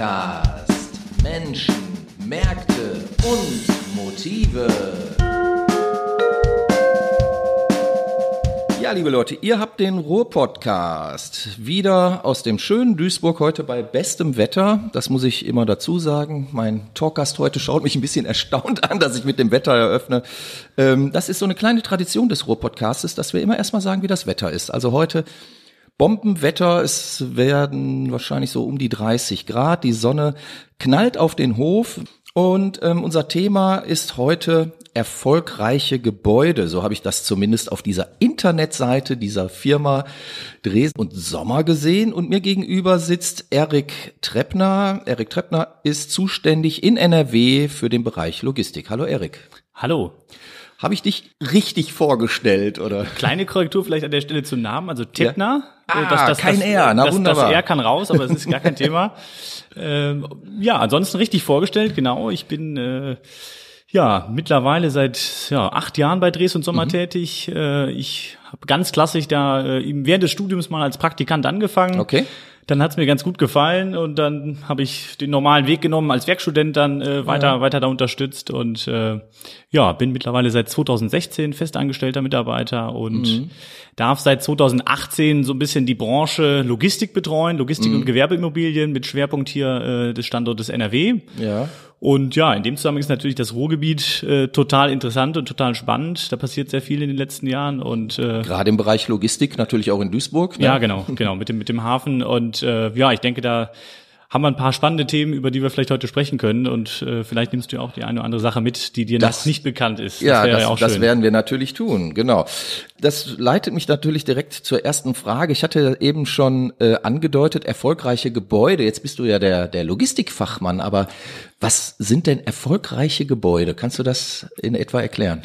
Ruhr-Podcast. Menschen, Märkte und Motive. Ja, liebe Leute, ihr habt den Ruhr-Podcast. Wieder aus dem schönen Duisburg heute bei bestem Wetter. Das muss ich immer dazu sagen. Mein Talkgast heute schaut mich ein bisschen erstaunt an, dass ich mit dem Wetter eröffne. Ähm, das ist so eine kleine Tradition des Ruhr-Podcastes, dass wir immer erstmal sagen, wie das Wetter ist. Also heute Bombenwetter, es werden wahrscheinlich so um die 30 Grad, die Sonne knallt auf den Hof und ähm, unser Thema ist heute erfolgreiche Gebäude. So habe ich das zumindest auf dieser Internetseite dieser Firma Dresden und Sommer gesehen. Und mir gegenüber sitzt Erik Treppner. Erik Treppner ist zuständig in NRW für den Bereich Logistik. Hallo Erik. Hallo. Habe ich dich richtig vorgestellt, oder? Kleine Korrektur vielleicht an der Stelle zum Namen, also Tippner. Ja. Ah, das, kein das, R, na das, wunderbar. Das R kann raus, aber es ist gar kein Thema. Ähm, ja, ansonsten richtig vorgestellt, genau. Ich bin äh, ja mittlerweile seit ja, acht Jahren bei Dres und Sommer mhm. tätig. Äh, ich habe ganz klassisch da äh, während des Studiums mal als Praktikant angefangen. Okay dann hat es mir ganz gut gefallen und dann habe ich den normalen Weg genommen als Werkstudent dann äh, weiter ja. weiter da unterstützt und äh, ja bin mittlerweile seit 2016 festangestellter Mitarbeiter und mhm. darf seit 2018 so ein bisschen die Branche Logistik betreuen Logistik mhm. und Gewerbeimmobilien mit Schwerpunkt hier äh, des Standortes NRW ja und ja, in dem Zusammenhang ist natürlich das Ruhrgebiet äh, total interessant und total spannend. Da passiert sehr viel in den letzten Jahren und äh, gerade im Bereich Logistik natürlich auch in Duisburg. Ne? Ja, genau, genau mit dem mit dem Hafen und äh, ja, ich denke, da haben wir ein paar spannende Themen, über die wir vielleicht heute sprechen können. Und äh, vielleicht nimmst du ja auch die eine oder andere Sache mit, die dir das, noch nicht bekannt ist. Ja, das, das, ja das werden wir natürlich tun, genau. Das leitet mich natürlich direkt zur ersten Frage. Ich hatte eben schon äh, angedeutet, erfolgreiche Gebäude. Jetzt bist du ja der, der Logistikfachmann, aber was sind denn erfolgreiche Gebäude? Kannst du das in etwa erklären?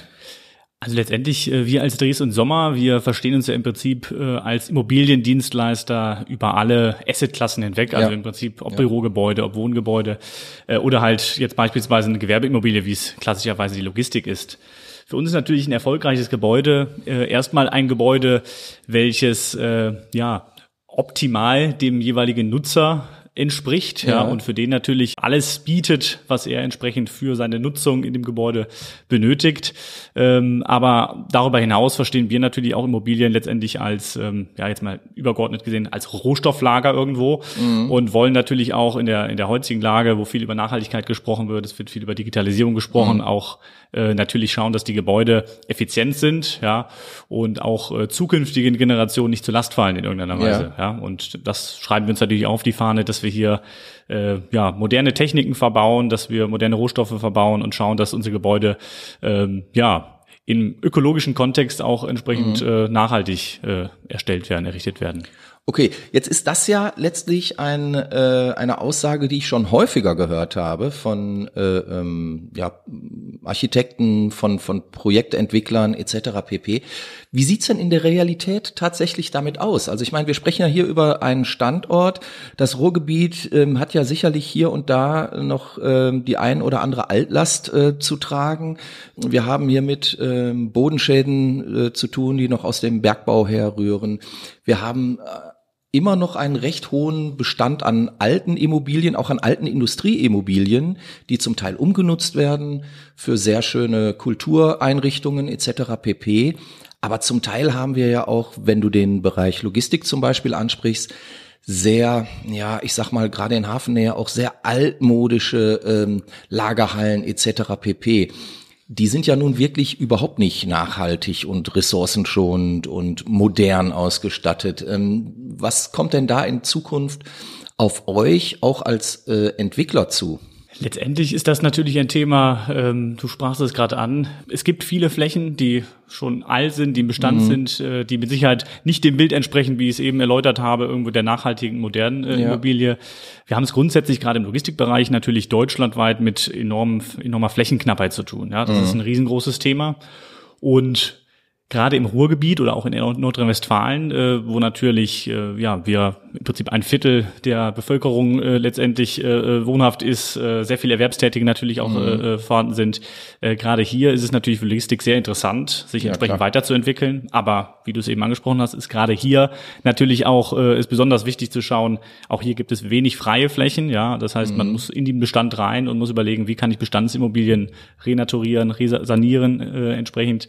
Also letztendlich, äh, wir als Dres und Sommer, wir verstehen uns ja im Prinzip äh, als Immobiliendienstleister über alle Assetklassen hinweg, also ja. im Prinzip ob ja. Bürogebäude, ob Wohngebäude äh, oder halt jetzt beispielsweise eine Gewerbeimmobilie, wie es klassischerweise die Logistik ist. Für uns ist natürlich ein erfolgreiches Gebäude erstmal ein Gebäude, welches ja optimal dem jeweiligen Nutzer entspricht, ja. ja, und für den natürlich alles bietet, was er entsprechend für seine Nutzung in dem Gebäude benötigt. Ähm, aber darüber hinaus verstehen wir natürlich auch Immobilien letztendlich als, ähm, ja, jetzt mal übergeordnet gesehen, als Rohstofflager irgendwo mhm. und wollen natürlich auch in der, in der heutigen Lage, wo viel über Nachhaltigkeit gesprochen wird, es wird viel über Digitalisierung gesprochen, mhm. auch äh, natürlich schauen, dass die Gebäude effizient sind, ja, und auch äh, zukünftigen Generationen nicht zur Last fallen in irgendeiner Weise, ja. ja. Und das schreiben wir uns natürlich auf die Fahne, dass wir hier äh, ja, moderne Techniken verbauen, dass wir moderne Rohstoffe verbauen und schauen, dass unsere Gebäude ähm, ja im ökologischen Kontext auch entsprechend mhm. äh, nachhaltig äh, erstellt werden, errichtet werden. Okay, jetzt ist das ja letztlich ein, äh, eine Aussage, die ich schon häufiger gehört habe von äh, ähm, ja, Architekten, von, von Projektentwicklern etc. pp. Wie sieht's denn in der Realität tatsächlich damit aus? Also ich meine, wir sprechen ja hier über einen Standort. Das Ruhrgebiet ähm, hat ja sicherlich hier und da noch ähm, die ein oder andere Altlast äh, zu tragen. Wir haben hier mit ähm, Bodenschäden äh, zu tun, die noch aus dem Bergbau herrühren. Wir haben äh, immer noch einen recht hohen Bestand an alten Immobilien, auch an alten Industrieimmobilien, die zum Teil umgenutzt werden für sehr schöne Kultureinrichtungen etc. pp. Aber zum Teil haben wir ja auch, wenn du den Bereich Logistik zum Beispiel ansprichst, sehr, ja, ich sag mal, gerade in Hafennähe auch sehr altmodische ähm, Lagerhallen etc. pp die sind ja nun wirklich überhaupt nicht nachhaltig und ressourcenschonend und modern ausgestattet. Ähm, was kommt denn da in Zukunft auf euch auch als äh, Entwickler zu? Letztendlich ist das natürlich ein Thema, ähm, du sprachst es gerade an. Es gibt viele Flächen, die schon alt sind, die im Bestand mhm. sind, äh, die mit Sicherheit nicht dem Bild entsprechen, wie ich es eben erläutert habe, irgendwo der nachhaltigen, modernen äh, ja. Immobilie. Wir haben es grundsätzlich gerade im Logistikbereich natürlich deutschlandweit mit enorm, enormer Flechenknappheit zu tun. Ja, das mhm. ist ein riesengroßes Thema. Und gerade im Ruhrgebiet oder auch in Nordrhein-Westfalen, äh, wo natürlich äh, ja wir im Prinzip ein Viertel der Bevölkerung äh, letztendlich äh, äh wohnhaft ist, äh, sehr viele Erwerbstätige natürlich auch mhm. äh, vorhanden sind. Äh, gerade hier ist es natürlich für Logistik sehr interessant, sich ja, entsprechend klar. weiterzuentwickeln. Aber wie du es eben angesprochen hast, ist gerade hier natürlich auch äh, ist besonders wichtig zu schauen. Auch hier gibt es wenig freie Flächen. Ja, das heißt, mhm. man muss in den Bestand rein und muss überlegen, wie kann ich Bestandsimmobilien renaturieren, resanieren äh, entsprechend.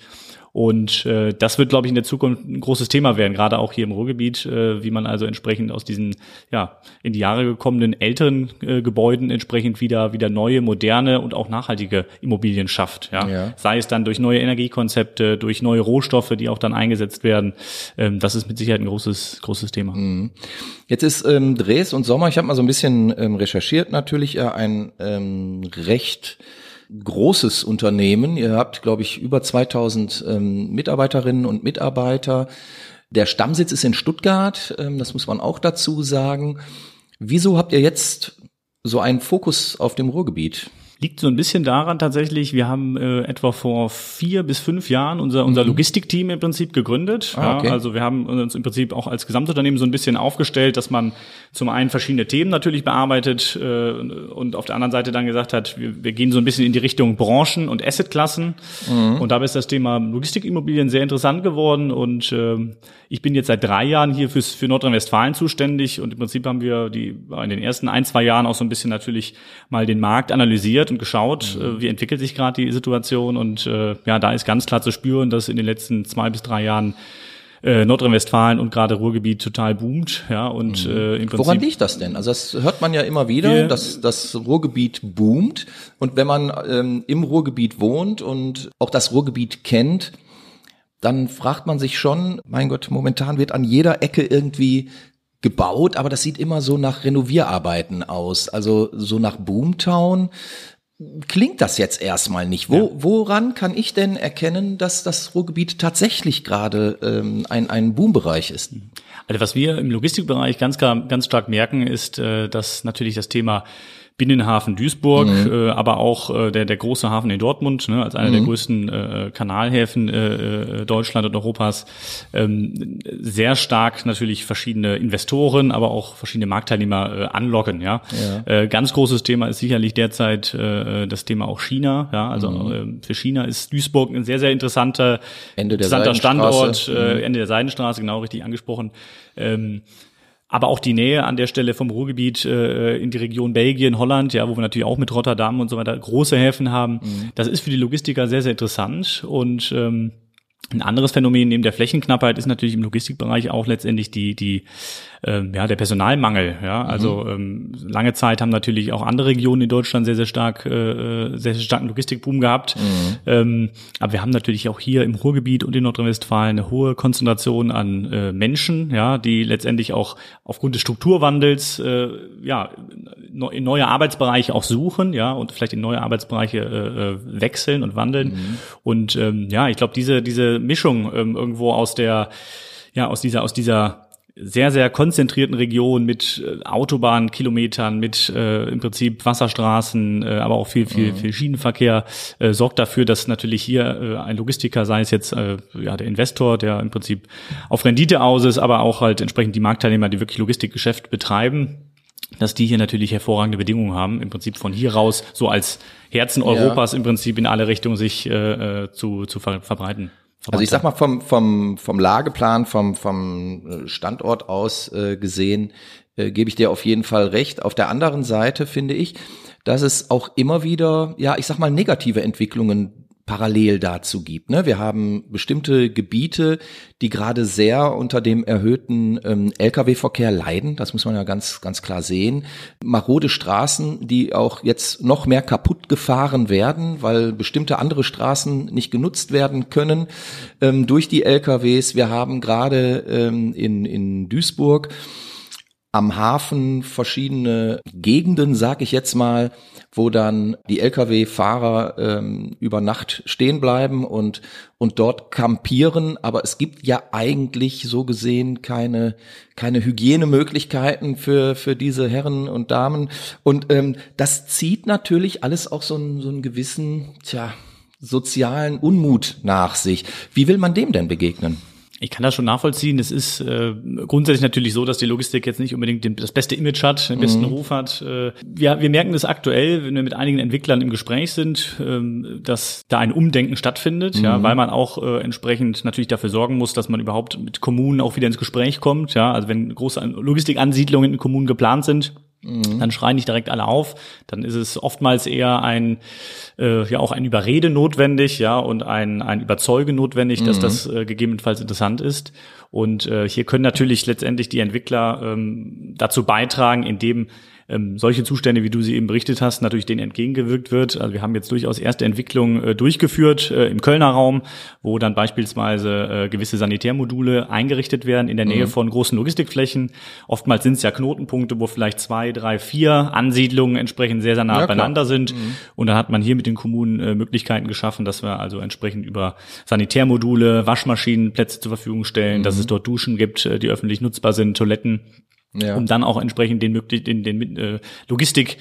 Und äh, das wird, glaube ich, in der Zukunft ein großes Thema werden, gerade auch hier im Ruhrgebiet, äh, wie man also entsprechend aus diesen ja in die Jahre gekommenen älteren äh, Gebäuden entsprechend wieder wieder neue, moderne und auch nachhaltige Immobilien schafft. Ja? ja. Sei es dann durch neue Energiekonzepte, durch neue Rohstoffe, die auch dann eingesetzt werden. Ähm, das ist mit Sicherheit ein großes großes Thema. Mhm. Jetzt ist ähm, Dres und Sommer. Ich habe mal so ein bisschen ähm, recherchiert. Natürlich äh, ein ähm, recht großes Unternehmen. Ihr habt, glaube ich, über 2000 ähm, Mitarbeiterinnen und Mitarbeiter. Der Stammsitz ist in Stuttgart, ähm, das muss man auch dazu sagen. Wieso habt ihr jetzt so einen Fokus auf dem Ruhrgebiet? Liegt so ein bisschen daran tatsächlich, wir haben äh, etwa vor vier bis fünf Jahren unser, unser mhm. Logistikteam im Prinzip gegründet. Ah, okay. ja, also wir haben uns im Prinzip auch als Gesamtunternehmen so ein bisschen aufgestellt, dass man zum einen verschiedene Themen natürlich bearbeitet äh, und auf der anderen Seite dann gesagt hat, wir, wir gehen so ein bisschen in die Richtung Branchen und Assetklassen. Mhm. Und dabei ist das Thema Logistikimmobilien sehr interessant geworden und äh, ich bin jetzt seit drei Jahren hier fürs, für Nordrhein-Westfalen zuständig und im Prinzip haben wir die in den ersten ein, zwei Jahren auch so ein bisschen natürlich mal den Markt analysiert analysiert und geschaut, mhm. äh, wie entwickelt sich gerade die Situation und äh, ja, da ist ganz klar zu spüren, dass in den letzten zwei bis drei Jahren äh, Nordrhein-Westfalen und gerade Ruhrgebiet total boomt, ja und mhm. äh, im Prinzip Woran liegt das denn? Also das hört man ja immer wieder, dass das Ruhrgebiet boomt und wenn man ähm, im Ruhrgebiet wohnt und auch das Ruhrgebiet kennt, dann fragt man sich schon, mein Gott, momentan wird an jeder Ecke irgendwie gebaut, aber das sieht immer so nach Renovierarbeiten aus, also so nach Boomtown klingt das jetzt erstmal nicht. Wo, ja. Woran kann ich denn erkennen, dass das Ruhrgebiet tatsächlich gerade ähm, ein, ein Boombereich ist? Also was wir im Logistikbereich ganz, ganz stark merken, ist, äh, dass natürlich das Thema Binnenhafen Duisburg, mhm. äh, aber auch äh, der, der große Hafen in Dortmund, ne, als einer mhm. der größten äh, Kanalhäfen äh, äh, Deutschland und Europas, ähm, sehr stark natürlich verschiedene Investoren, aber auch verschiedene Marktteilnehmer äh, anlocken. Ja? ja. Äh, ganz großes Thema ist sicherlich derzeit äh, das Thema auch China. Ja? Also mhm. äh, für China ist Duisburg ein sehr, sehr interessanter, interessanter Standort, äh, mhm. Ende der Seidenstraße, genau richtig angesprochen. Ähm, aber auch die Nähe an der Stelle vom Ruhrgebiet äh, in die Region Belgien, Holland, ja, wo wir natürlich auch mit Rotterdam und so weiter große Häfen haben. Mhm. Das ist für die Logistiker sehr, sehr interessant und ähm, ein anderes Phänomen neben der Flächenknappheit ist natürlich im Logistikbereich auch letztendlich die, die ähm, ja, der Personalmangel. Ja, also mhm. ähm, lange Zeit haben natürlich auch andere Regionen in Deutschland sehr, sehr stark, äh, sehr, sehr starken Logistikboom gehabt. Mhm. Ähm, aber wir haben natürlich auch hier im Ruhrgebiet und in Nordrhein-Westfalen eine hohe Konzentration an äh, Menschen, ja, die letztendlich auch aufgrund des Strukturwandels äh, ja in neue Arbeitsbereiche auch suchen, ja, und vielleicht in neue Arbeitsbereiche äh, äh wechseln und wandeln. Mhm. Und ähm, ja, ich glaube, diese diese Mischung ähm, irgendwo aus der ja aus dieser aus dieser sehr, sehr konzentrierten Region mit äh, Autobahnkilometern, mit äh, im Prinzip Wasserstraßen, äh, aber auch viel, viel, mhm. viel Schienenverkehr, äh, sorgt dafür, dass natürlich hier äh, ein Logistiker, sei es jetzt äh, ja der Investor, der im Prinzip auf Rendite aus ist, aber auch halt entsprechend die Marktteilnehmer, die wirklich Logistikgeschäft betreiben, dass die hier natürlich hervorragende Bedingungen haben, im Prinzip von hier raus so als Herzen Europas ja. im Prinzip in alle Richtungen sich äh, äh zu, zu ver verbreiten. Also ich sag mal vom vom vom Lageplan, vom vom äh, Standort aus äh, gesehen, äh, gebe ich dir auf jeden Fall recht. Auf der anderen Seite finde ich, dass es auch immer wieder, ja, ich sag mal negative Entwicklungen parallel dazu gibt. Ne? Wir haben bestimmte Gebiete, die gerade sehr unter dem erhöhten ähm, Lkw-Verkehr leiden. Das muss man ja ganz, ganz klar sehen. Marode Straßen, die auch jetzt noch mehr kaputt gefahren werden, weil bestimmte andere Straßen nicht genutzt werden können ähm, durch die Lkws. Wir haben gerade ähm, in, in Duisburg am Hafen verschiedene Gegenden, sag ich jetzt mal, wo dann die Lkw-Fahrer ähm, über Nacht stehen bleiben und und dort kampieren, aber es gibt ja eigentlich so gesehen keine keine Hygienemöglichkeiten für für diese Herren und Damen und ähm, das zieht natürlich alles auch so einen so einen gewissen, tja sozialen Unmut nach sich. Wie will man dem denn begegnen? Ich kann das schon nachvollziehen. Es ist äh, grundsätzlich natürlich so, dass die Logistik jetzt nicht unbedingt den, das beste Image hat, den besten mhm. Ruf hat. Äh, wir, wir merken das aktuell, wenn wir mit einigen Entwicklern im Gespräch sind, ähm, dass da ein Umdenken stattfindet, mhm. ja, weil man auch äh, entsprechend natürlich dafür sorgen muss, dass man überhaupt mit Kommunen auch wieder ins Gespräch kommt. Ja, also wenn große Logistikansiedlungen in Kommunen geplant sind, Mhm. Dann schreien nicht direkt alle auf. Dann ist es oftmals eher ein, äh, ja auch ein Überrede notwendig, ja, und ein, ein Überzeuge notwendig, mhm. dass das äh, gegebenenfalls interessant ist. Und äh, hier können natürlich letztendlich die Entwickler ähm, dazu beitragen, indem ähm, solche Zustände, wie du sie eben berichtet hast, natürlich denen entgegengewirkt wird. Also wir haben jetzt durchaus erste Entwicklungen äh, durchgeführt äh, im Kölner Raum, wo dann beispielsweise äh, gewisse Sanitärmodule eingerichtet werden in der Nähe mhm. von großen Logistikflächen. Oftmals sind es ja Knotenpunkte, wo vielleicht zwei, drei, vier Ansiedlungen entsprechend sehr, sehr nah ja, beieinander sind. Mhm. Und dann hat man hier mit den Kommunen äh, Möglichkeiten geschaffen, dass wir also entsprechend über Sanitärmodule, Waschmaschinenplätze zur Verfügung stellen, mhm. dass es dort Duschen gibt, äh, die öffentlich nutzbar sind, Toiletten ja. um dann auch entsprechend den, den, den äh, Logistik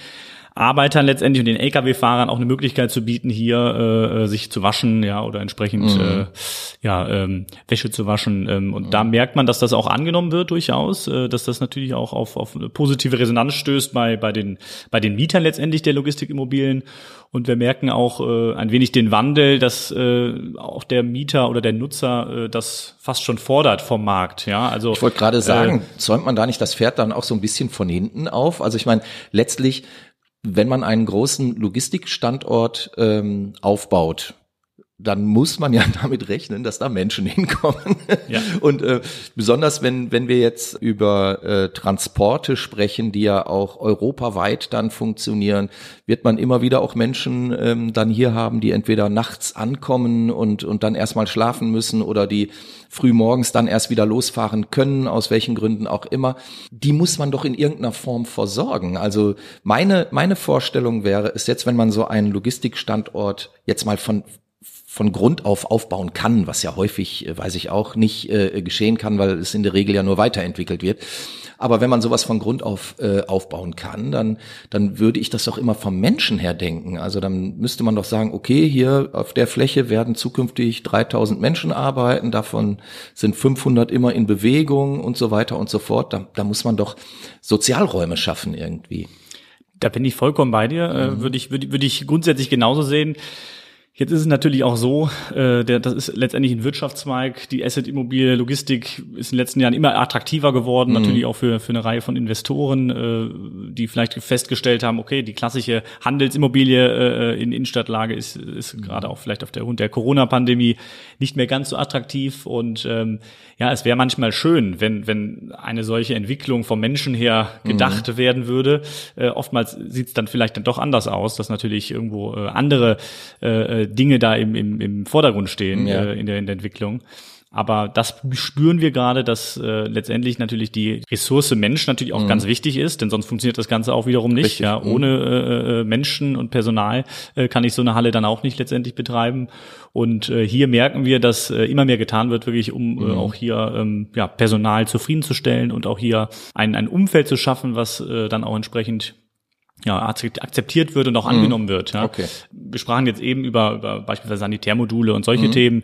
Arbeitern letztendlich und den Lkw-Fahrern auch eine Möglichkeit zu bieten, hier äh, äh, sich zu waschen, ja, oder entsprechend mhm. äh, ja ähm, Wäsche zu waschen. Ähm, und mhm. da merkt man, dass das auch angenommen wird durchaus, äh, dass das natürlich auch auf, auf eine positive Resonanz stößt bei bei den bei den Mietern letztendlich der Logistikimmobilien. Und wir merken auch äh, ein wenig den Wandel, dass äh, auch der Mieter oder der Nutzer äh, das fast schon fordert vom Markt. Ja, also ich wollte gerade sagen, äh, zäumt man da nicht das Pferd dann auch so ein bisschen von hinten auf? Also ich meine, letztlich wenn man einen großen Logistikstandort ähm, aufbaut, dann muss man ja damit rechnen, dass da Menschen hinkommen. Ja. Und äh, besonders wenn wenn wir jetzt über äh, Transporte sprechen, die ja auch europaweit dann funktionieren, wird man immer wieder auch Menschen ähm, dann hier haben, die entweder nachts ankommen und und dann erstmal schlafen müssen oder die früh morgens dann erst wieder losfahren können, aus welchen Gründen auch immer. Die muss man doch in irgendeiner Form versorgen. Also meine meine Vorstellung wäre es jetzt, wenn man so einen Logistikstandort jetzt mal von von Grund auf aufbauen kann, was ja häufig, äh, weiß ich auch, nicht äh, geschehen kann, weil es in der Regel ja nur weiterentwickelt wird. Aber wenn man sowas von Grund auf äh, aufbauen kann, dann, dann würde ich das doch immer vom Menschen her denken. Also dann müsste man doch sagen, okay, hier auf der Fläche werden zukünftig 3000 Menschen arbeiten, davon sind 500 immer in Bewegung und so weiter und so fort. Da, da muss man doch Sozialräume schaffen irgendwie. Da bin ich vollkommen bei dir. Äh, mhm. Würde ich, würde, würde ich grundsätzlich genauso sehen. Jetzt ist es natürlich auch so, äh, der, das ist letztendlich ein Wirtschaftszweig. Die Asset-Immobilie, Logistik ist in den letzten Jahren immer attraktiver geworden, mhm. natürlich auch für, für eine Reihe von Investoren, äh, die vielleicht festgestellt haben, okay, die klassische Handelsimmobilie äh, in Innenstadtlage ist, ist mhm. gerade auch vielleicht auf der Grund der Corona-Pandemie nicht mehr ganz so attraktiv. Und ähm, ja, es wäre manchmal schön, wenn, wenn eine solche Entwicklung vom Menschen her gedacht mhm. werden würde. Äh, oftmals sieht es dann vielleicht dann doch anders aus, dass natürlich irgendwo äh, andere äh, Dinge da im, im, im Vordergrund stehen ja. äh, in, der, in der Entwicklung. Aber das spüren wir gerade, dass äh, letztendlich natürlich die Ressource Mensch natürlich auch mhm. ganz wichtig ist, denn sonst funktioniert das Ganze auch wiederum nicht. Richtig. Ja, mhm. ohne äh, äh, Menschen und Personal äh, kann ich so eine Halle dann auch nicht letztendlich betreiben. Und äh, hier merken wir, dass äh, immer mehr getan wird, wirklich, um äh, mhm. auch hier ähm, ja, Personal zufriedenzustellen und auch hier ein, ein Umfeld zu schaffen, was äh, dann auch entsprechend ja, akzeptiert wird und auch mhm. angenommen wird. Ja. Okay. Wir sprachen jetzt eben über, über beispielsweise Sanitärmodule und solche mhm. Themen,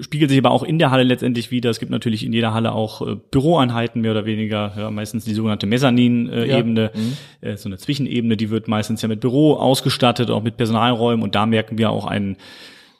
spiegelt sich aber auch in der Halle letztendlich wieder. Es gibt natürlich in jeder Halle auch äh, Büroeinheiten, mehr oder weniger, ja, meistens die sogenannte Mezzanin-Ebene, ja. mhm. äh, so eine Zwischenebene, die wird meistens ja mit Büro ausgestattet, auch mit Personalräumen und da merken wir auch einen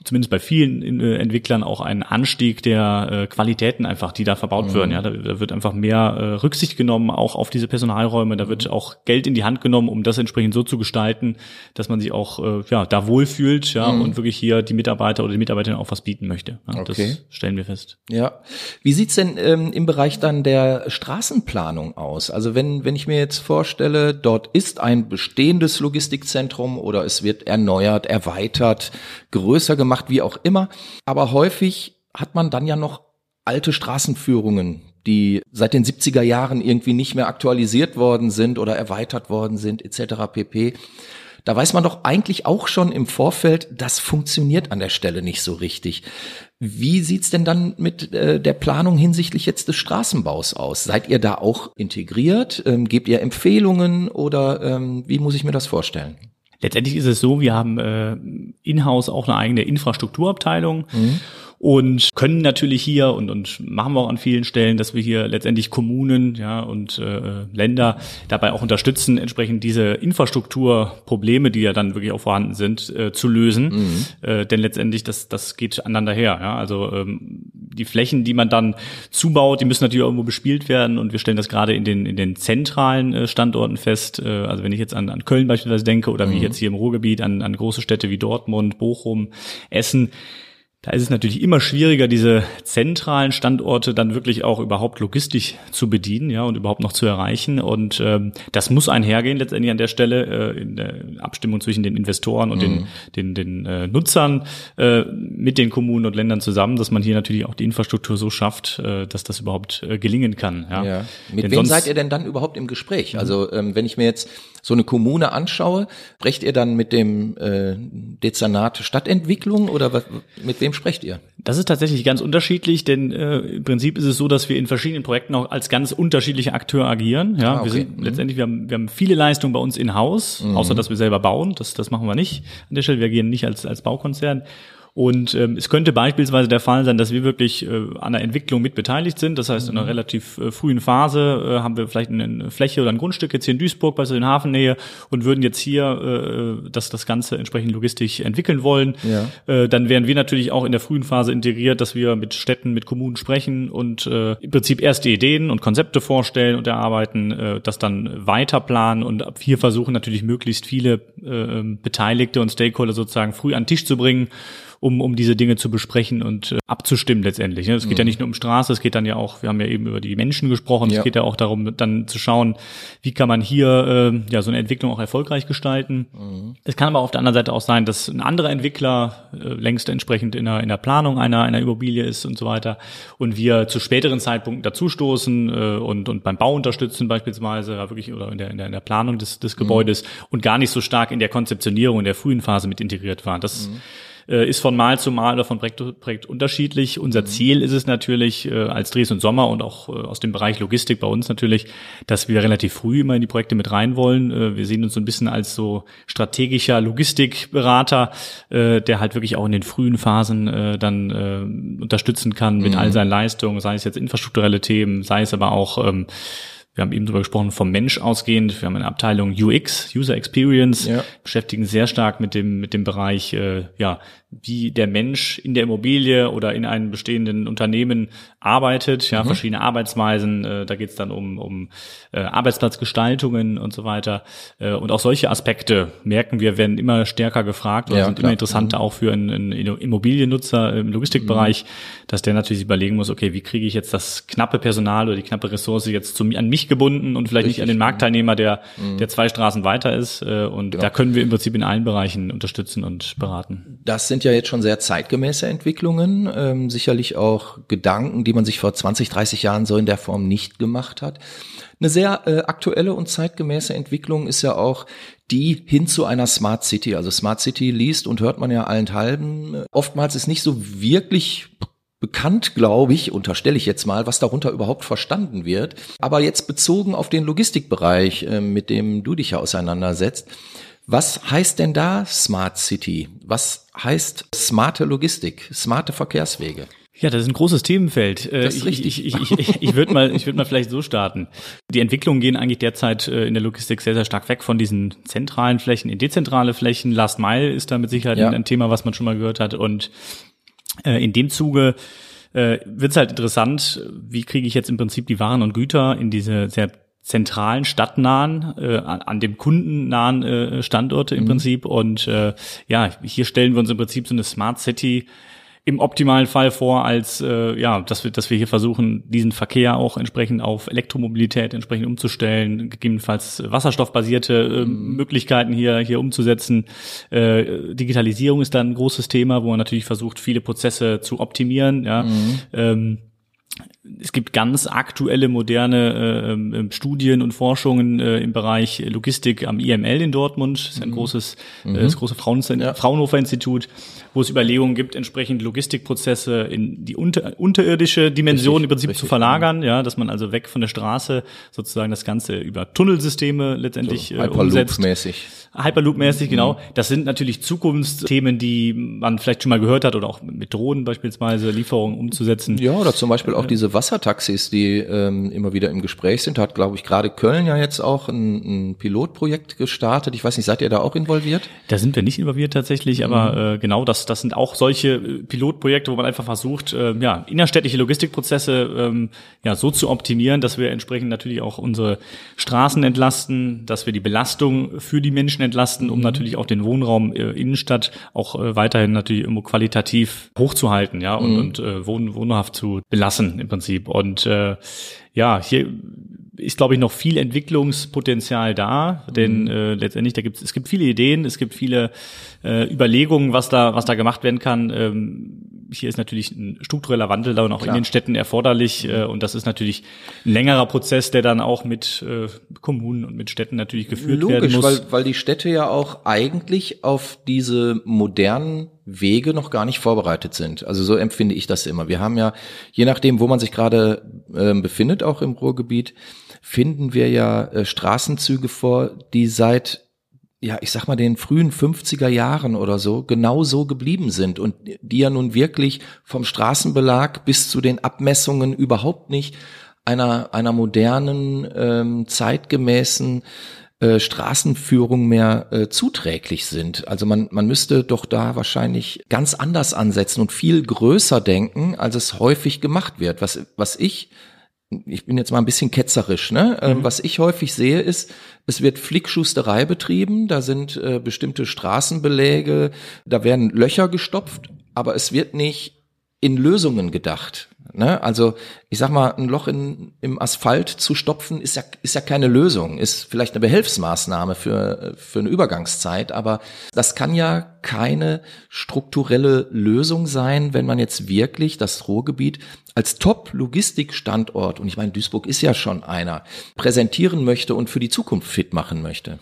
zumindest bei vielen äh, Entwicklern auch einen Anstieg der äh, Qualitäten einfach, die da verbaut mhm. werden. Ja, da, da, wird einfach mehr äh, Rücksicht genommen, auch auf diese Personalräume. Da wird mhm. auch Geld in die Hand genommen, um das entsprechend so zu gestalten, dass man sich auch äh, ja da wohlfühlt, ja, mhm. und wirklich hier die Mitarbeiter oder die Mitarbeiterinnen auch was bieten möchte. Ja, okay. Das stellen wir fest. Ja. Wie sieht's denn ähm, im Bereich dann der Straßenplanung aus? Also wenn wenn ich mir jetzt vorstelle, dort ist ein bestehendes Logistikzentrum oder es wird erneuert, erweitert, größer gemacht gemacht, wie auch immer. Aber häufig hat man dann ja noch alte Straßenführungen, die seit den 70er Jahren irgendwie nicht mehr aktualisiert worden sind oder erweitert worden sind, etc. pp. Da weiß man doch eigentlich auch schon im Vorfeld, das funktioniert an der Stelle nicht so richtig. Wie sieht's denn dann mit äh, der Planung hinsichtlich jetzt des Straßenbaus aus? Seid ihr da auch integriert? Ähm, gebt ihr Empfehlungen oder ähm, wie muss ich mir das vorstellen? Letztendlich ist es so, wir haben äh, in-house auch eine eigene Infrastrukturabteilung. Mhm und können natürlich hier und, und machen wir auch an vielen Stellen, dass wir hier letztendlich Kommunen ja, und äh, Länder dabei auch unterstützen, entsprechend diese Infrastrukturprobleme, die ja dann wirklich auch vorhanden sind, äh, zu lösen. Mhm. Äh, denn letztendlich, das, das geht aneinander her. Ja? Also ähm, die Flächen, die man dann zubaut, die müssen natürlich irgendwo bespielt werden und wir stellen das gerade in den, in den zentralen äh, Standorten fest. Äh, also wenn ich jetzt an, an Köln beispielsweise denke oder wie mhm. jetzt hier im Ruhrgebiet an, an große Städte wie Dortmund, Bochum, Essen, da ist es natürlich immer schwieriger, diese zentralen Standorte dann wirklich auch überhaupt logistisch zu bedienen, ja, und überhaupt noch zu erreichen. Und ähm, das muss einhergehen letztendlich an der Stelle äh, in der Abstimmung zwischen den Investoren und mhm. den, den, den äh, Nutzern äh, mit den Kommunen und Ländern zusammen, dass man hier natürlich auch die Infrastruktur so schafft, äh, dass das überhaupt äh, gelingen kann. Ja. ja. Mit denn wem seid ihr denn dann überhaupt im Gespräch? Also ähm, wenn ich mir jetzt so eine Kommune anschaue, brecht ihr dann mit dem äh, Dezernat Stadtentwicklung oder was, mit wem sprecht ihr? Das ist tatsächlich ganz unterschiedlich, denn äh, im Prinzip ist es so, dass wir in verschiedenen Projekten auch als ganz unterschiedliche Akteur agieren. Ja, ah, okay. wir sind mhm. letztendlich, wir haben, wir haben viele Leistungen bei uns in Haus, mhm. außer dass wir selber bauen. Das, das machen wir nicht an der Stelle. Wir agieren nicht als als Baukonzern. Und ähm, es könnte beispielsweise der Fall sein, dass wir wirklich äh, an der Entwicklung mit beteiligt sind. Das heißt, in einer mhm. relativ äh, frühen Phase äh, haben wir vielleicht eine Fläche oder ein Grundstück jetzt hier in Duisburg, bei so in Hafennähe und würden jetzt hier äh, das, das Ganze entsprechend logistisch entwickeln wollen. Ja. Äh, dann wären wir natürlich auch in der frühen Phase integriert, dass wir mit Städten, mit Kommunen sprechen und äh, im Prinzip erste Ideen und Konzepte vorstellen und erarbeiten, äh, das dann weiter planen und ab hier versuchen natürlich möglichst viele äh, Beteiligte und Stakeholder sozusagen früh an den Tisch zu bringen um, um diese Dinge zu besprechen und äh, abzustimmen letztendlich. Ne? Es geht mhm. ja nicht nur um Straße, es geht dann ja auch, wir haben ja eben über die Menschen gesprochen, ja. es geht ja auch darum, dann zu schauen, wie kann man hier äh, ja so eine Entwicklung auch erfolgreich gestalten. Mhm. Es kann aber auf der anderen Seite auch sein, dass ein anderer Entwickler äh, längst entsprechend in der, in der Planung einer, einer Immobilie ist und so weiter und wir zu späteren Zeitpunkten dazustoßen äh, und, und beim Bau unterstützen beispielsweise, ja, wirklich oder in der, in der, in der Planung des, des Gebäudes mhm. und gar nicht so stark in der Konzeptionierung in der frühen Phase mit integriert waren. Das mhm äh, ist von Mal zu Mal oder von Projekt zu Projekt unterschiedlich. Unser mhm. Ziel ist es natürlich äh, als Dres und Sommer und auch äh, aus dem Bereich Logistik bei uns natürlich, dass wir relativ früh immer in die Projekte mit rein wollen. Äh, wir sehen uns so ein bisschen als so strategischer Logistikberater, äh, der halt wirklich auch in den frühen Phasen äh, dann äh, unterstützen kann mit mhm. all seinen Leistungen, sei es jetzt infrastrukturelle Themen, sei es aber auch ähm, wir haben eben darüber gesprochen, vom Mensch ausgehend. Wir haben eine Abteilung UX, User Experience, ja. beschäftigen sehr stark mit dem, mit dem Bereich, äh, ja, wie der Mensch in der Immobilie oder in einem bestehenden Unternehmen arbeitet, ja, mhm. verschiedene Arbeitsweisen, äh, da geht es dann um, um äh, Arbeitsplatzgestaltungen und so weiter. Äh, und auch solche Aspekte merken wir, werden immer stärker gefragt oder ja, sind klar. immer interessanter mhm. auch für einen, einen Immobiliennutzer im Logistikbereich, mhm. dass der natürlich überlegen muss, okay, wie kriege ich jetzt das knappe Personal oder die knappe Ressource jetzt zu, an mich gebunden und vielleicht Richtig. nicht an den Marktteilnehmer, der, mhm. der zwei Straßen weiter ist. Äh, und genau. da können wir im Prinzip in allen Bereichen unterstützen und beraten. Das sind ja jetzt schon sehr zeitgemäße Entwicklungen, ähm, sicherlich auch Gedanken, die man sich vor 20, 30 Jahren so in der Form nicht gemacht hat. Eine sehr äh, aktuelle und zeitgemäße Entwicklung ist ja auch die hin zu einer Smart City. Also Smart City liest und hört man ja allenthalben. Oftmals ist nicht so wirklich bekannt, glaube ich, unterstelle ich jetzt mal, was darunter überhaupt verstanden wird. Aber jetzt bezogen auf den Logistikbereich, äh, mit dem du dich ja auseinandersetzt, was heißt denn da Smart City? Was heißt smarte Logistik, smarte Verkehrswege? Ja, das ist ein großes Themenfeld. Äh, das ist richtig. Ich, ich, ich, ich würde mal, ich würde mal vielleicht so starten. Die Entwicklungen gehen eigentlich derzeit äh, in der Logistik sehr, sehr stark weg von diesen zentralen Flächen in dezentrale Flächen. Last Mile ist da mit Sicherheit ja. ein Thema, was man schon mal gehört hat. Und äh, in dem Zuge wird es halt interessant, wie kriege ich jetzt im Prinzip die Waren und Güter in diese sehr zentralen, stadtnahen, äh, an dem kundennahen äh, Standorte im mhm. Prinzip. Und äh, ja, hier stellen wir uns im Prinzip so eine Smart City im optimalen Fall vor, als äh, ja, dass wir, dass wir hier versuchen, diesen Verkehr auch entsprechend auf Elektromobilität entsprechend umzustellen, gegebenenfalls wasserstoffbasierte äh, mhm. Möglichkeiten hier hier umzusetzen. Äh, Digitalisierung ist dann ein großes Thema, wo man natürlich versucht, viele Prozesse zu optimieren. Ja. Mhm. Ähm, es gibt ganz aktuelle, moderne äh, äh, Studien und Forschungen äh, im Bereich Logistik am IML in Dortmund. Das ist ein mhm. großes, mhm. äh, das große Frauen ja. Fraunhofer Institut, wo es Überlegungen gibt, entsprechend Logistikprozesse in die unter, unterirdische Dimension richtig, im Prinzip richtig, zu verlagern, ja. ja, dass man also weg von der Straße sozusagen das Ganze über Tunnelsysteme letztendlich so, äh, umsetzt. mäßig Hyperloop-mäßig, genau. Mhm. Das sind natürlich Zukunftsthemen, die man vielleicht schon mal gehört hat oder auch mit Drohnen beispielsweise Lieferungen umzusetzen. Ja, oder zum Beispiel auch diese Wassertaxis, die ähm, immer wieder im Gespräch sind. Hat, glaube ich, gerade Köln ja jetzt auch ein, ein, Pilotprojekt gestartet. Ich weiß nicht, seid ihr da auch involviert? Da sind wir nicht involviert tatsächlich, aber mhm. äh, genau das, das sind auch solche äh, Pilotprojekte, wo man einfach versucht, äh, ja, innerstädtische Logistikprozesse ähm, ja so zu optimieren, dass wir entsprechend natürlich auch unsere Straßen entlasten, dass wir die Belastung für die Menschen entlasten, um mhm. natürlich auch den Wohnraum äh, Innenstadt auch äh, weiterhin natürlich immer qualitativ hochzuhalten, ja, und, mhm. und äh, wohn, wohnhaft zu belassen im Prinzip. Und äh, ja, hier ist, glaube ich, noch viel Entwicklungspotenzial da, denn mhm. äh, letztendlich da gibt es gibt viele Ideen, es gibt viele äh, Überlegungen, was da was da gemacht werden kann. Ähm, hier ist natürlich ein struktureller Wandel da und auch Klar. in den Städten erforderlich äh, und das ist natürlich ein längerer Prozess, der dann auch mit äh, Kommunen und mit Städten natürlich geführt Logisch, werden muss. Weil, weil die Städte ja auch eigentlich auf diese modernen Wege noch gar nicht vorbereitet sind. Also so empfinde ich das immer. Wir haben ja, je nachdem, wo man sich gerade äh, befindet, auch im Ruhrgebiet, finden wir ja äh, Straßenzüge vor, die seit ja, ich sag mal, den frühen 50er Jahren oder so genau so geblieben sind und die ja nun wirklich vom Straßenbelag bis zu den Abmessungen überhaupt nicht einer, einer modernen, ähm, zeitgemäßen äh, Straßenführung mehr äh, zuträglich sind. Also man, man müsste doch da wahrscheinlich ganz anders ansetzen und viel größer denken, als es häufig gemacht wird. Was, was ich ich bin jetzt mal ein bisschen ketzerisch, ne? Ähm, mhm. was ich häufig sehe, ist, es wird Flickschusterei betrieben, da sind äh, bestimmte Straßenbeläge, da werden Löcher gestopft, aber es wird nicht in Lösungen gedacht. Ne? Also ich sag mal, ein Loch in, im Asphalt zu stopfen, ist ja, ist ja keine Lösung, ist vielleicht eine Behelfsmaßnahme für, für eine Übergangszeit, aber das kann ja keine strukturelle Lösung sein, wenn man jetzt wirklich das Ruhrgebiet als Top-Logistikstandort, und ich meine, Duisburg ist ja schon einer, präsentieren möchte und für die Zukunft fit machen möchte.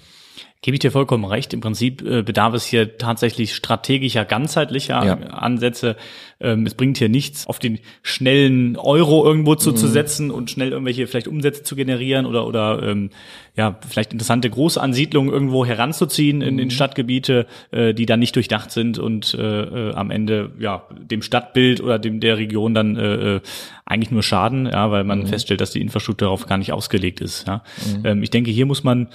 Gebe ich dir vollkommen recht. Im Prinzip äh, bedarf es hier tatsächlich strategischer, ganzheitlicher ja. Ansätze. Ähm, es bringt hier nichts, auf den schnellen Euro irgendwo zu, mhm. zu setzen und schnell irgendwelche vielleicht Umsätze zu generieren oder oder ähm, ja vielleicht interessante Großansiedlungen irgendwo heranzuziehen mhm. in den Stadtgebiete, äh, die dann nicht durchdacht sind und äh, äh, am Ende ja dem Stadtbild oder dem der Region dann äh, äh eigentlich nur schaden, ja, weil man mhm. feststellt, dass die Infrastruktur darauf gar nicht ausgelegt ist. Ja. Mhm. Ähm, ich denke, hier muss man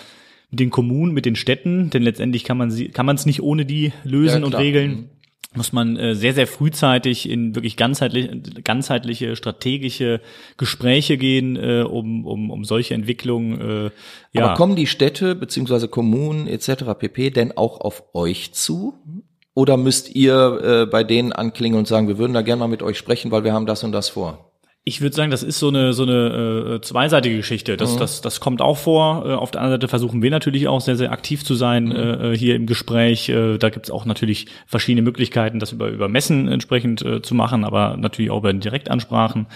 mit den Kommunen, mit den Städten, denn letztendlich kann man sie, kann man es nicht ohne die lösen ja, und regeln. Mhm. Muss man äh, sehr, sehr frühzeitig in wirklich ganzheitlich, ganzheitliche, strategische Gespräche gehen, äh, um, um, um solche Entwicklungen. Äh, ja. Aber kommen die Städte beziehungsweise Kommunen etc. pp. denn auch auf euch zu? Oder müsst ihr äh, bei denen anklingen und sagen, wir würden da gerne mal mit euch sprechen, weil wir haben das und das vor? Ich würde sagen, das ist so eine so eine äh, zweiseitige Geschichte. Das, mhm. das, das kommt auch vor. Äh, auf der anderen Seite versuchen wir natürlich auch sehr, sehr aktiv zu sein mhm. äh, hier im Gespräch. Äh, da gibt's auch natürlich verschiedene Möglichkeiten, das über, über Messen entsprechend äh, zu machen, aber natürlich auch über Direktansprachen.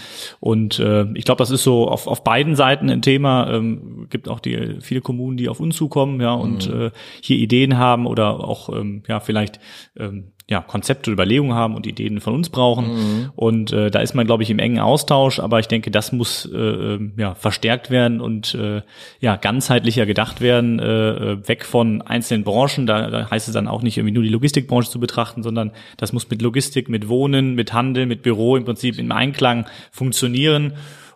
Und äh, ich glaube, das ist so auf, auf beiden Seiten ein Thema. Ähm, gibt auch die viele Kommunen, die auf uns zukommen, ja, und mhm. äh, hier Ideen haben oder auch ähm, ja vielleicht ähm, ja, Konzepte und Überlegungen haben und Ideen von uns brauchen. Mhm. Und äh, da ist man, glaube ich, im engen Austausch, aber ich denke, das muss äh, ähm, ja, verstärkt werden und äh, ja, ganzheitlicher gedacht werden, äh, weg von einzelnen Branchen. Da, da heißt es dann auch nicht irgendwie nur die Logistikbranche zu betrachten, sondern das muss mit Logistik, mit Wohnen, mit Handel, mit Büro im Prinzip im Einklang funktionieren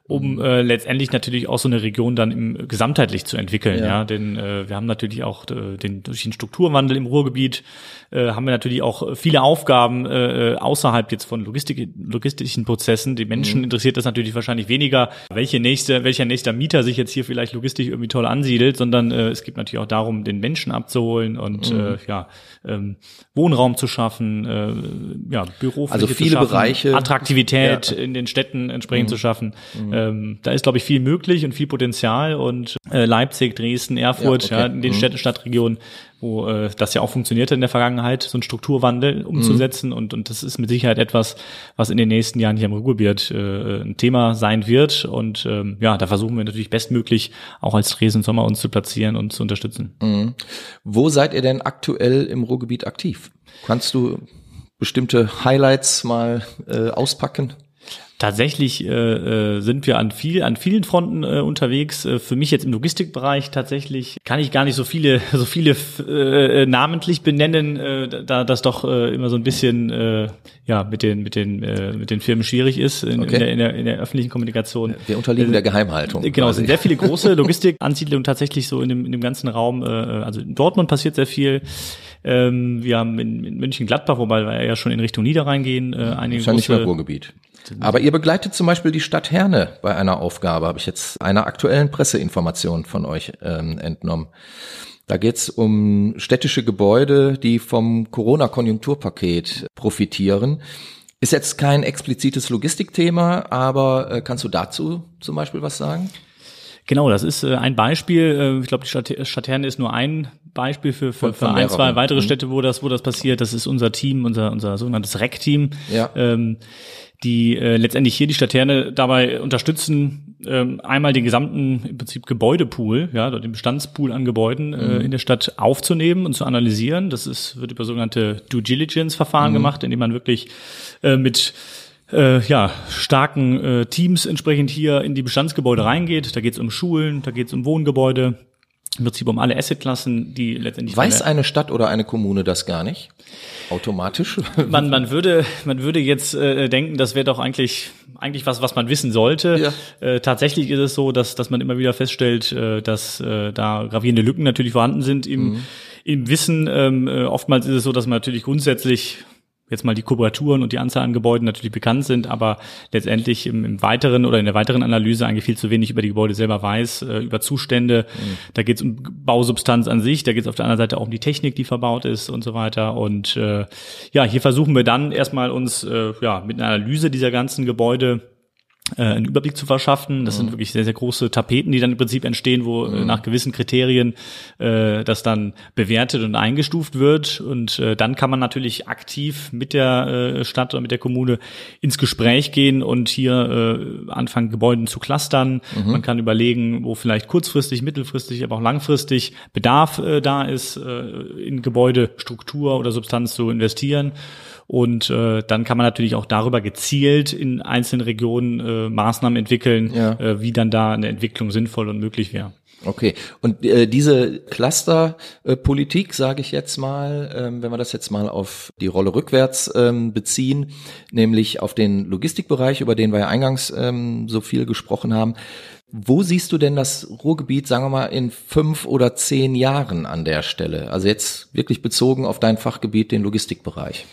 um äh, letztendlich natürlich auch so eine Region dann im gesamtheitlich zu entwickeln. Ja, ja? denn äh, wir haben natürlich auch äh, den durch den Strukturwandel im Ruhrgebiet äh, haben wir natürlich auch viele Aufgaben äh, äh, außerhalb jetzt von Logistik, logistischen Prozessen. Die Menschen mhm. interessiert das natürlich wahrscheinlich weniger, welche nächste, welcher nächster Mieter sich jetzt hier vielleicht logistisch irgendwie toll ansiedelt, sondern äh, es geht natürlich auch darum, den Menschen abzuholen und mhm. äh, ja ähm, Wohnraum zu schaffen, äh, ja Büro also viele schaffen, Bereiche Attraktivität ja. in den Städten entsprechend mhm. zu schaffen. Ähm, da ist, glaube ich, viel möglich und viel Potenzial und äh, Leipzig, Dresden, Erfurt, ja, okay. ja in den mhm. Städten, Stadtregionen, wo äh, das ja auch funktionierte in der Vergangenheit, so einen Strukturwandel umzusetzen mhm. und, und das ist mit Sicherheit etwas, was in den nächsten Jahren hier im Ruhrgebiet äh, ein Thema sein wird und ähm, ja, da versuchen wir natürlich bestmöglich auch als Dresden Sommer uns zu platzieren und zu unterstützen. Mhm. Wo seid ihr denn aktuell im Ruhrgebiet aktiv? Kannst du bestimmte Highlights mal äh, auspacken? Tatsächlich äh, äh, sind wir an viel an vielen Fronten äh, unterwegs. Äh, für mich jetzt im Logistikbereich tatsächlich kann ich gar nicht so viele so viele äh, namentlich benennen, äh, da das doch äh, immer so ein bisschen äh, ja mit den mit den äh, mit den Firmen schwierig ist in, okay. in, der, in, der, in der öffentlichen Kommunikation. Wir unterliegen äh, der Geheimhaltung. Genau, es sind sehr viele große Logistikansiedlungen tatsächlich so in dem in dem ganzen Raum. Äh, also in Dortmund passiert sehr viel. Ähm, wir haben in, in München-Gladbach, wobei wir ja schon in Richtung Niederrhein gehen, äh, einige ist ja nicht mehr Ruhrgebiet. Aber ihr begleitet zum Beispiel die Stadt Herne bei einer Aufgabe, habe ich jetzt einer aktuellen Presseinformation von euch ähm, entnommen. Da geht's um städtische Gebäude, die vom Corona-Konjunkturpaket profitieren. Ist jetzt kein explizites Logistikthema, aber äh, kannst du dazu zum Beispiel was sagen? Genau, das ist äh, ein Beispiel. Äh, ich glaube, die Stadt, Stadt Herne ist nur ein Beispiel für, für, für ein, zwei weitere mhm. Städte, wo das, wo das passiert. Das ist unser Team, unser, unser sogenanntes REC-Team. Ja. Ähm, die äh, letztendlich hier die Stadt Herne dabei unterstützen, ähm, einmal den gesamten im Prinzip Gebäudepool, ja, den Bestandspool an Gebäuden äh, mhm. in der Stadt aufzunehmen und zu analysieren. Das ist, wird über sogenannte Due Diligence-Verfahren mhm. gemacht, indem man wirklich äh, mit äh, ja, starken äh, Teams entsprechend hier in die Bestandsgebäude reingeht. Da geht es um Schulen, da geht es um Wohngebäude, im Prinzip um alle Assetklassen, die letztendlich. Weiß eine Stadt oder eine Kommune das gar nicht? Automatisch? Man, man würde, man würde jetzt äh, denken, das wäre doch eigentlich, eigentlich was, was man wissen sollte. Ja. Äh, tatsächlich ist es so, dass, dass man immer wieder feststellt, äh, dass äh, da gravierende Lücken natürlich vorhanden sind im, mhm. im Wissen. Ähm, äh, oftmals ist es so, dass man natürlich grundsätzlich jetzt mal die Kubraturen und die Anzahl an Gebäuden natürlich bekannt sind, aber letztendlich im, im weiteren oder in der weiteren Analyse eigentlich viel zu wenig über die Gebäude selber weiß, äh, über Zustände. Mhm. Da geht es um Bausubstanz an sich, da geht es auf der anderen Seite auch um die Technik, die verbaut ist und so weiter. Und äh, ja, hier versuchen wir dann erstmal uns äh, ja mit einer Analyse dieser ganzen Gebäude äh, einen Überblick zu verschaffen. Das mhm. sind wirklich sehr, sehr große Tapeten, die dann im Prinzip entstehen, wo äh, mhm. nach gewissen Kriterien äh, das dann bewertet und eingestuft wird. Und äh, dann kann man natürlich aktiv mit der äh, Stadt oder mit der Kommune ins Gespräch gehen und hier äh, anfangen, Gebäuden zu clustern. Mhm. Man kann überlegen, wo vielleicht kurzfristig, mittelfristig, aber auch langfristig Bedarf äh, da ist, äh, in Gebäudestruktur oder Substanz zu investieren. Und äh, dann kann man natürlich auch darüber gezielt in einzelnen Regionen äh, Maßnahmen entwickeln, ja. äh, wie dann da eine Entwicklung sinnvoll und möglich wäre. Okay, und äh, diese Clusterpolitik, äh, sage ich jetzt mal, ähm, wenn wir das jetzt mal auf die Rolle rückwärts ähm, beziehen, nämlich auf den Logistikbereich, über den wir ja eingangs ähm, so viel gesprochen haben, wo siehst du denn das Ruhrgebiet, sagen wir mal, in fünf oder zehn Jahren an der Stelle? Also jetzt wirklich bezogen auf dein Fachgebiet, den Logistikbereich.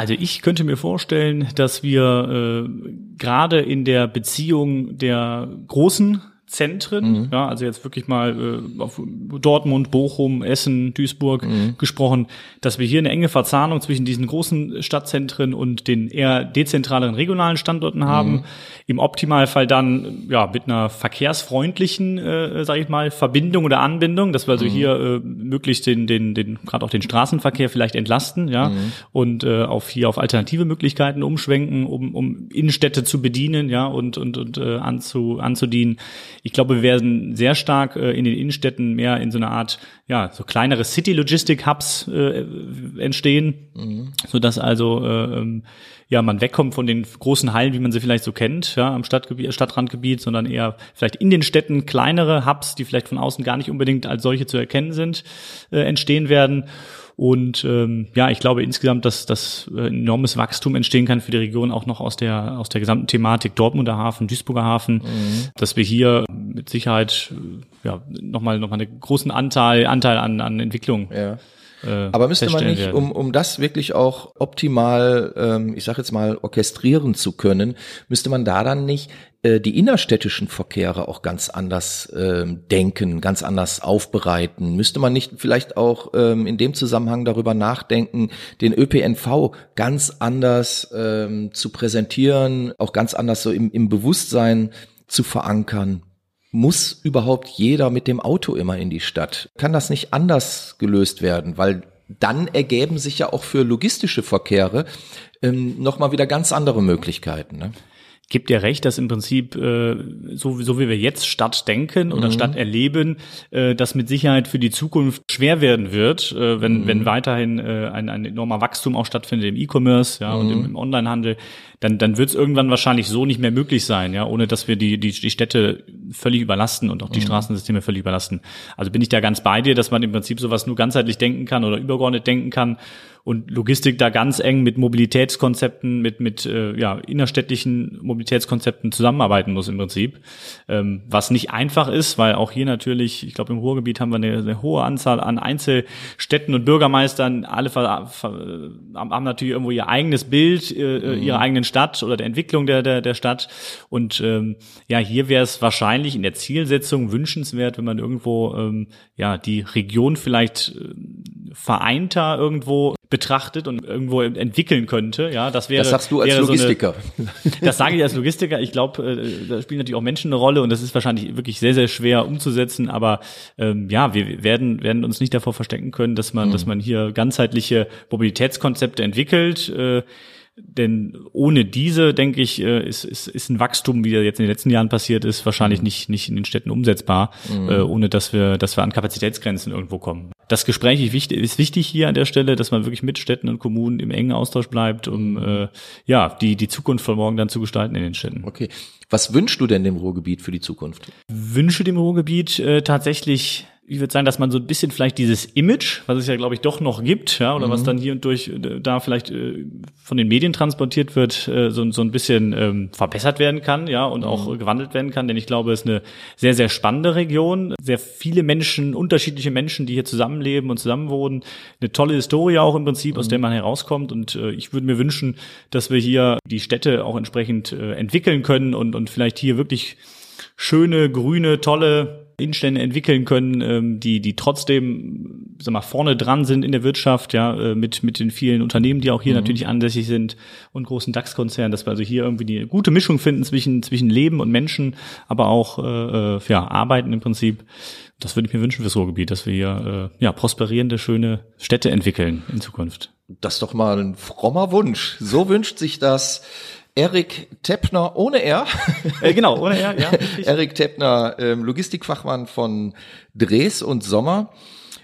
Also ich könnte mir vorstellen, dass wir äh, gerade in der Beziehung der großen Zentren, mhm. ja, also jetzt wirklich mal äh, auf Dortmund, Bochum, Essen, Duisburg mhm. gesprochen, dass wir hier eine enge Verzahnung zwischen diesen großen Stadtzentren und den eher dezentraleren regionalen Standorten haben. Mhm. Im Optimalfall dann ja mit einer verkehrsfreundlichen, äh, sage ich mal, Verbindung oder Anbindung, dass wir also mhm. hier äh, möglichst den, den, den gerade auch den Straßenverkehr vielleicht entlasten, ja, mhm. und äh, auf hier auf alternative Möglichkeiten umschwenken, um, um Innenstädte zu bedienen, ja, und und und äh, anzu, anzudienen. Ich glaube, wir werden sehr stark äh, in den Innenstädten mehr in so einer Art, ja, so kleinere City-Logistic-Hubs äh, entstehen, mhm. so dass also äh, ähm, ja man wegkommt von den großen Hallen, wie man sie vielleicht so kennt, ja, am Stadtgebiet, Stadtrandgebiet, sondern eher vielleicht in den Städten kleinere Hubs, die vielleicht von außen gar nicht unbedingt als solche zu erkennen sind, äh, entstehen werden. Und ähm, ja, ich glaube insgesamt, dass das äh, enormes Wachstum entstehen kann für die Region, auch noch aus der aus der gesamten Thematik Dortmunder Hafen, Duisburger Hafen, mhm. dass wir hier mit Sicherheit äh, ja nochmal noch mal einen großen Anteil Anteil an an Entwicklung ja. Äh, Aber müsste man nicht, werden. um, um das wirklich auch optimal, ähm, ich sage jetzt mal, orchestrieren zu können, müsste man da dann nicht äh, die innerstädtischen Verkehre auch ganz anders ähm, denken, ganz anders aufbereiten? Müsste man nicht vielleicht auch ähm, in dem Zusammenhang darüber nachdenken, den ÖPNV ganz anders ähm, zu präsentieren, auch ganz anders so im, im Bewusstsein zu verankern? Muss überhaupt jeder mit dem Auto immer in die Stadt? Kann das nicht anders gelöst werden? Weil dann ergeben sich ja auch für logistische Verkehre ähm, nochmal wieder ganz andere Möglichkeiten. Ne? gibt dir recht, dass im Prinzip äh, so, so wie wir jetzt Stadt denken oder mhm. Stadt erleben, äh, das mit Sicherheit für die Zukunft schwer werden wird, äh, wenn, mhm. wenn weiterhin äh, ein, ein enormer Wachstum auch stattfindet im E-Commerce ja, mhm. und im, im Onlinehandel, dann, dann wird es irgendwann wahrscheinlich so nicht mehr möglich sein, ja, ohne dass wir die, die, die Städte völlig überlasten und auch die mhm. Straßensysteme völlig überlasten. Also bin ich da ganz bei dir, dass man im Prinzip sowas nur ganzheitlich denken kann oder übergeordnet denken kann und Logistik da ganz eng mit Mobilitätskonzepten, mit, mit äh, ja, innerstädtlichen Mobilitätskonzepten zusammenarbeiten muss im Prinzip. Ähm, was nicht einfach ist, weil auch hier natürlich, ich glaube im Ruhrgebiet haben wir eine, eine hohe Anzahl an Einzelstädten und Bürgermeistern, alle haben natürlich irgendwo ihr eigenes Bild, äh, mhm. ihrer eigenen Stadt oder der Entwicklung der, der, der Stadt. Und ähm, ja, hier wäre es wahrscheinlich in der Zielsetzung wünschenswert, wenn man irgendwo ähm, ja die Region vielleicht äh, vereinter irgendwo betrachtet und irgendwo entwickeln könnte. Ja, das wäre. Das sagst du als Logistiker. So eine, das sage ich als Logistiker. Ich glaube, äh, da spielen natürlich auch Menschen eine Rolle und das ist wahrscheinlich wirklich sehr, sehr schwer umzusetzen. Aber ähm, ja, wir werden werden uns nicht davor verstecken können, dass man, mhm. dass man hier ganzheitliche Mobilitätskonzepte entwickelt. Äh, denn ohne diese, denke ich, äh, ist, ist, ist ein Wachstum, wie er jetzt in den letzten Jahren passiert ist, wahrscheinlich mhm. nicht, nicht in den Städten umsetzbar, mhm. äh, ohne dass wir, dass wir an Kapazitätsgrenzen irgendwo kommen. Das Gespräch ist wichtig, ist wichtig hier an der Stelle, dass man wirklich mit Städten und Kommunen im engen Austausch bleibt, um mhm. äh, ja die, die Zukunft von morgen dann zu gestalten in den Städten. Okay. Was wünschst du denn dem Ruhrgebiet für die Zukunft? Wünsche dem Ruhrgebiet äh, tatsächlich ich würde sagen, dass man so ein bisschen vielleicht dieses Image, was es ja glaube ich doch noch gibt, ja, oder mhm. was dann hier und durch äh, da vielleicht äh, von den Medien transportiert wird, äh, so, so ein bisschen ähm, verbessert werden kann, ja, und mhm. auch gewandelt werden kann, denn ich glaube, es ist eine sehr sehr spannende Region, sehr viele Menschen, unterschiedliche Menschen, die hier zusammenleben und zusammenwohnen, eine tolle Historie auch im Prinzip, mhm. aus der man herauskommt und äh, ich würde mir wünschen, dass wir hier die Städte auch entsprechend äh, entwickeln können und und vielleicht hier wirklich schöne, grüne, tolle Innenstände entwickeln können, ähm, die, die trotzdem, sag mal, vorne dran sind in der Wirtschaft, ja, äh, mit, mit den vielen Unternehmen, die auch hier mhm. natürlich ansässig sind und großen DAX-Konzernen, dass wir also hier irgendwie eine gute Mischung finden zwischen, zwischen Leben und Menschen, aber auch, äh, äh, ja, arbeiten im Prinzip. Das würde ich mir wünschen fürs Ruhrgebiet, dass wir hier, äh, ja, prosperierende, schöne Städte entwickeln in Zukunft. Das ist doch mal ein frommer Wunsch. So wünscht sich das Erik Teppner ohne R. Äh, genau, ohne R, ja. Erik Teppner, ähm, Logistikfachmann von Dres und Sommer.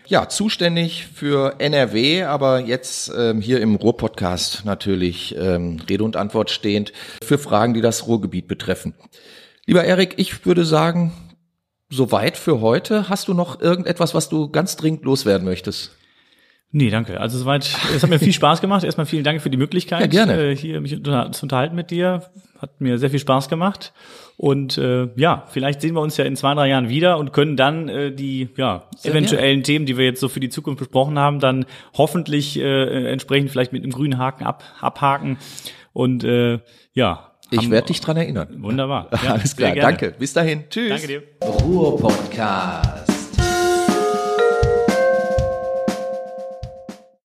Ja, zuständig für NRW, aber jetzt ähm, hier im Ruhr-Podcast natürlich ähm, Rede und Antwort stehend für Fragen, die das Ruhrgebiet betreffen. Lieber Erik, ich würde sagen, soweit für heute. Hast du noch irgendetwas, was du ganz dringend loswerden möchtest? Nee, danke. Also soweit, es hat mir viel Spaß gemacht. Erstmal vielen Dank für die Möglichkeit, ja, gerne. Äh, hier mich zu unterhalten mit dir. Hat mir sehr viel Spaß gemacht. Und äh, ja, vielleicht sehen wir uns ja in zwei, drei Jahren wieder und können dann äh, die ja, sehr eventuellen gerne. Themen, die wir jetzt so für die Zukunft besprochen haben, dann hoffentlich äh, entsprechend vielleicht mit einem grünen Haken ab, abhaken. Und äh, ja, ich werde dich dran erinnern. Wunderbar. Ja, Alles klar. Danke. Bis dahin. Tschüss. Danke dir. Ruhr Podcast.